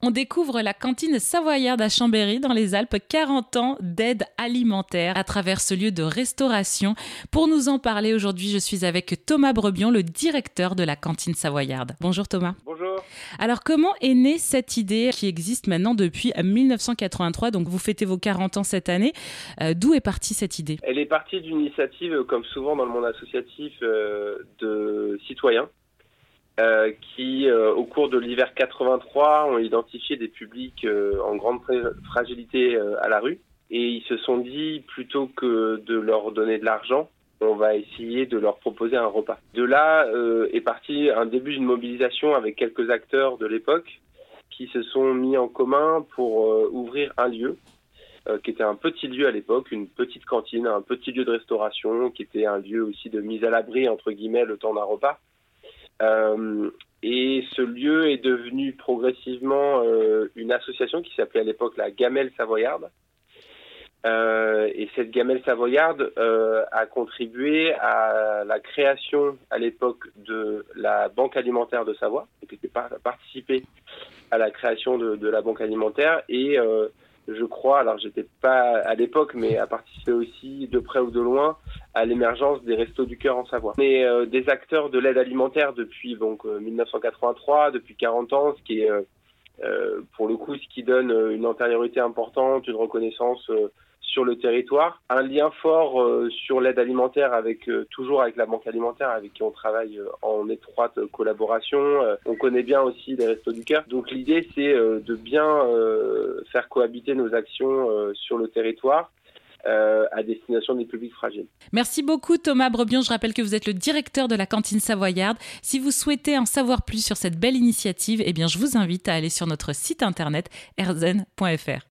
On découvre la cantine savoyarde à Chambéry dans les Alpes, 40 ans d'aide alimentaire à travers ce lieu de restauration. Pour nous en parler aujourd'hui, je suis avec Thomas Brebion, le directeur de la cantine savoyarde. Bonjour Thomas. Bonjour. Alors comment est née cette idée qui existe maintenant depuis 1983 Donc vous fêtez vos 40 ans cette année. Euh, d'où est partie cette idée? Elle est partie d'une initiative, comme souvent dans le monde associatif, euh, de citoyens euh, qui, euh, au cours de l'hiver 83, ont identifié des publics euh, en grande fragilité à la rue. Et ils se sont dit, plutôt que de leur donner de l'argent, on va essayer de leur proposer un repas. De là est parti un début d'une mobilisation avec quelques acteurs de l'époque qui se sont mis en commun pour ouvrir un lieu qui était un petit lieu à l'époque, une petite cantine, un petit lieu de restauration, qui était un lieu aussi de mise à l'abri, entre guillemets, le temps d'un repas. Euh, et ce lieu est devenu progressivement euh, une association qui s'appelait à l'époque la Gamelle Savoyarde. Euh, et cette gamelle savoyarde a contribué à la création à l'époque de la Banque alimentaire de Savoie, qui était participé à la création de, la Banque alimentaire et je crois, alors j'étais pas à l'époque, mais à participer aussi de près ou de loin à l'émergence des Restos du Cœur en Savoie. On est euh, des acteurs de l'aide alimentaire depuis donc 1983, euh, depuis 40 ans, ce qui est euh, pour le coup ce qui donne une antériorité importante, une reconnaissance sur le territoire. Un lien fort euh, sur l'aide alimentaire avec euh, toujours avec la banque alimentaire avec qui on travaille euh, en étroite collaboration. on connaît bien aussi les restos du cœur. Donc l'idée c'est de bien faire cohabiter nos actions sur le territoire. à destination des publics fragiles. Merci beaucoup Thomas Brebion. Je rappelle que vous êtes le directeur de la cantine savoyarde. Si vous souhaitez en savoir plus sur cette belle initiative, eh bien je vous invite à aller sur notre site internet erzen.fr.